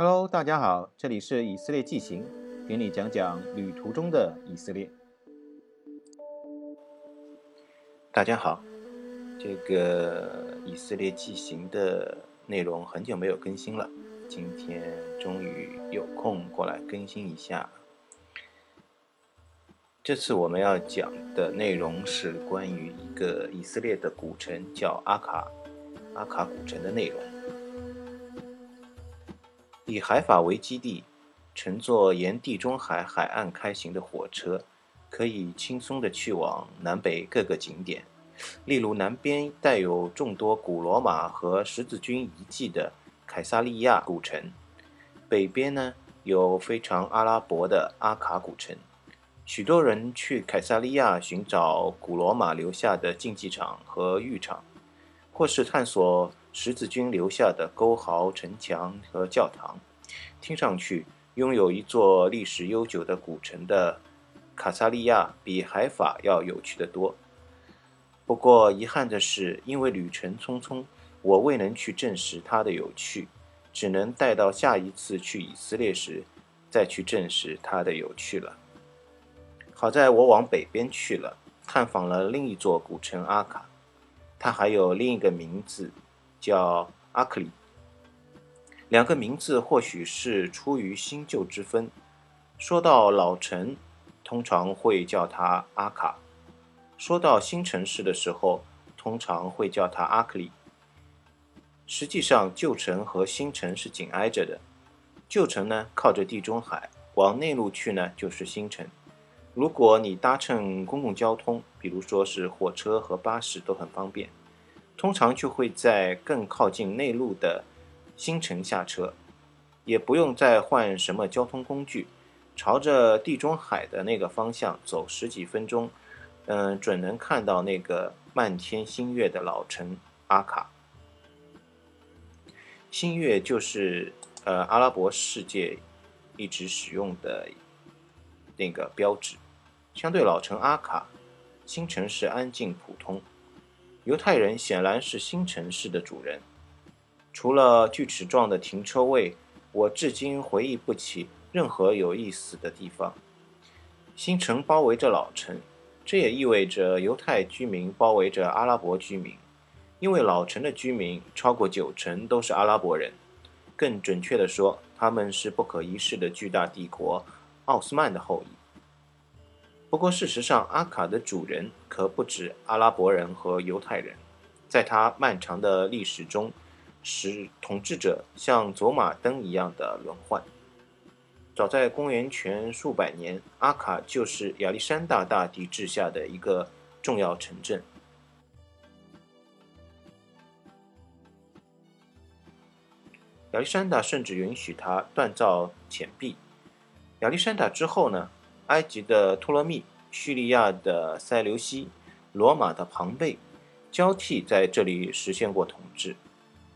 Hello，大家好，这里是以色列纪行，给你讲讲旅途中的以色列。大家好，这个以色列纪行的内容很久没有更新了，今天终于有空过来更新一下。这次我们要讲的内容是关于一个以色列的古城，叫阿卡，阿卡古城的内容。以海法为基地，乘坐沿地中海海岸开行的火车，可以轻松地去往南北各个景点。例如，南边带有众多古罗马和十字军遗迹的凯撒利亚古城，北边呢有非常阿拉伯的阿卡古城。许多人去凯撒利亚寻找古罗马留下的竞技场和浴场，或是探索。十字军留下的沟壕、城墙和教堂，听上去拥有一座历史悠久的古城的卡萨利亚比海法要有趣的多。不过遗憾的是，因为旅程匆匆，我未能去证实它的有趣，只能待到下一次去以色列时再去证实它的有趣了。好在我往北边去了，探访了另一座古城阿卡，它还有另一个名字。叫阿克里，两个名字或许是出于新旧之分。说到老城，通常会叫它阿卡；说到新城市的时候，通常会叫它阿克里。实际上，旧城和新城是紧挨着的。旧城呢，靠着地中海，往内陆去呢就是新城。如果你搭乘公共交通，比如说是火车和巴士，都很方便。通常就会在更靠近内陆的新城下车，也不用再换什么交通工具，朝着地中海的那个方向走十几分钟，嗯，准能看到那个漫天星月的老城阿卡。星月就是呃阿拉伯世界一直使用的那个标志。相对老城阿卡，新城市安静普通。犹太人显然是新城市的主人。除了锯齿状的停车位，我至今回忆不起任何有意思的地方。新城包围着老城，这也意味着犹太居民包围着阿拉伯居民，因为老城的居民超过九成都是阿拉伯人。更准确地说，他们是不可一世的巨大帝国奥斯曼的后裔。不过，事实上，阿卡的主人可不止阿拉伯人和犹太人。在他漫长的历史中，使统治者像走马灯一样的轮换。早在公元前数百年，阿卡就是亚历山大大帝治下的一个重要城镇。亚历山大甚至允许他锻造钱币。亚历山大之后呢？埃及的托勒密、叙利亚的塞琉西、罗马的庞贝，交替在这里实现过统治，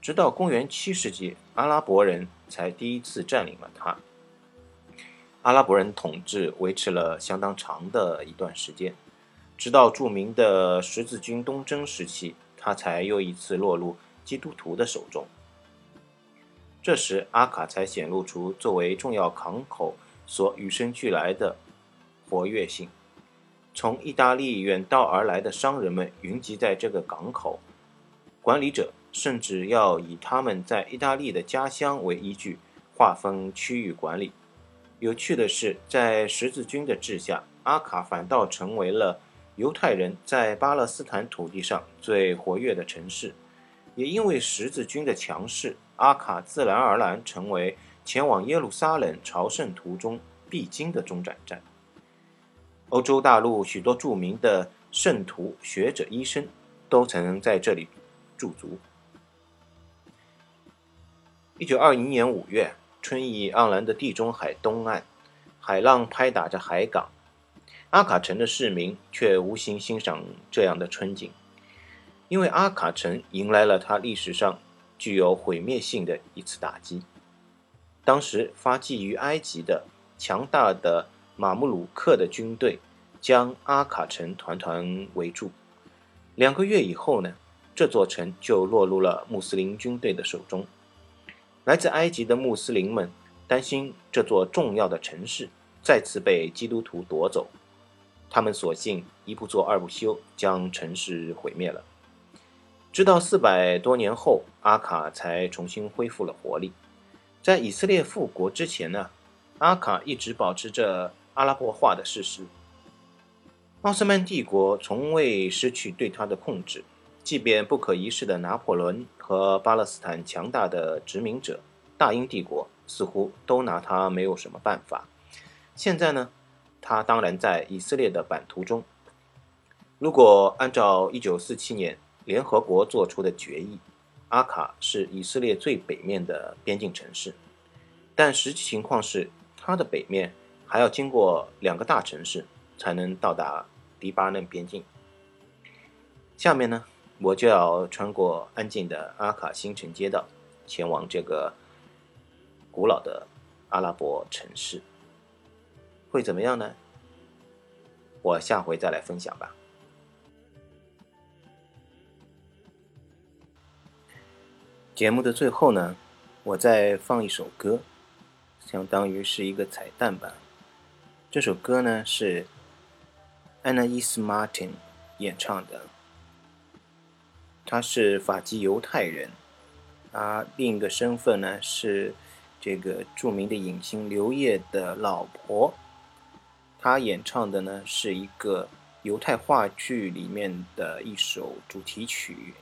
直到公元七世纪，阿拉伯人才第一次占领了它。阿拉伯人统治维持了相当长的一段时间，直到著名的十字军东征时期，它才又一次落入基督徒的手中。这时，阿卡才显露出作为重要港口所与生俱来的。活跃性，从意大利远道而来的商人们云集在这个港口，管理者甚至要以他们在意大利的家乡为依据，划分区域管理。有趣的是，在十字军的治下，阿卡反倒成为了犹太人在巴勒斯坦土地上最活跃的城市。也因为十字军的强势，阿卡自然而然成为前往耶路撒冷朝圣途中必经的中转站。欧洲大陆许多著名的圣徒、学者、医生都曾在这里驻足。一九二零年五月，春意盎然的地中海东岸，海浪拍打着海港，阿卡城的市民却无心欣赏这样的春景，因为阿卡城迎来了它历史上具有毁灭性的一次打击。当时发迹于埃及的强大的。马穆鲁克的军队将阿卡城团团围住。两个月以后呢，这座城就落入了穆斯林军队的手中。来自埃及的穆斯林们担心这座重要的城市再次被基督徒夺走，他们索性一不做二不休，将城市毁灭了。直到四百多年后，阿卡才重新恢复了活力。在以色列复国之前呢，阿卡一直保持着阿拉伯化的事实。奥斯曼帝国从未失去对他的控制，即便不可一世的拿破仑和巴勒斯坦强大的殖民者大英帝国似乎都拿他没有什么办法。现在呢，他当然在以色列的版图中。如果按照1947年联合国做出的决议，阿卡是以色列最北面的边境城市，但实际情况是，它的北面还要经过两个大城市才能到达黎巴嫩边境。下面呢，我就要穿过安静的阿卡新城街道，前往这个古老的阿拉伯城市，会怎么样呢？我下回再来分享吧。节目的最后呢，我再放一首歌，相当于是一个彩蛋吧。这首歌呢是 Anais Martin 演唱的，他是法籍犹太人，啊，另一个身份呢是这个著名的影星刘烨的老婆。他演唱的呢是一个犹太话剧里面的一首主题曲。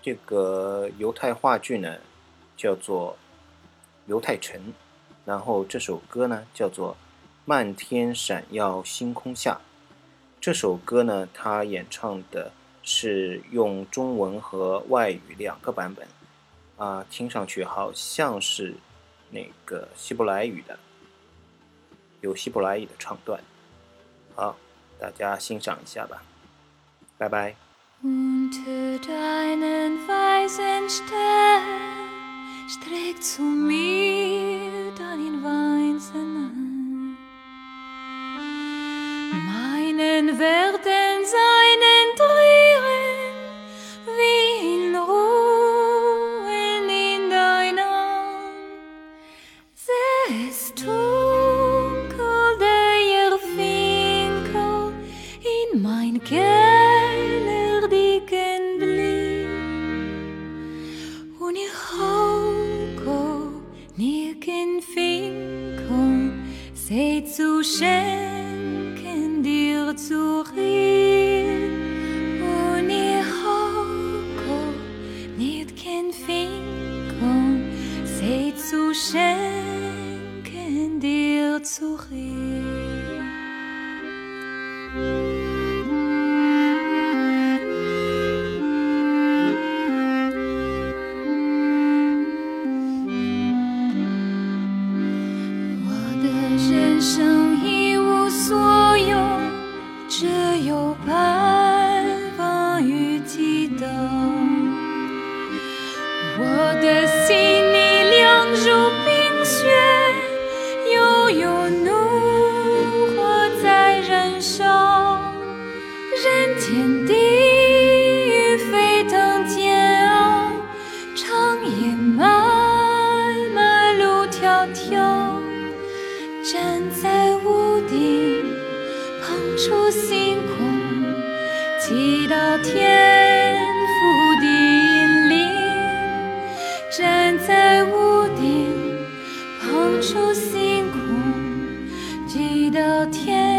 这个犹太话剧呢，叫做《犹太城》，然后这首歌呢叫做《漫天闪耀星空下》。这首歌呢，他演唱的是用中文和外语两个版本，啊，听上去好像是那个希伯来语的，有希伯来语的唱段。好，大家欣赏一下吧，拜拜。Hey zu schenken dir zu rin Und ich hocko nicht kein Finkum Hey zu schenken dir zu rin 只有盼望与祈祷。我的心里凉如冰雪，悠悠秋，天。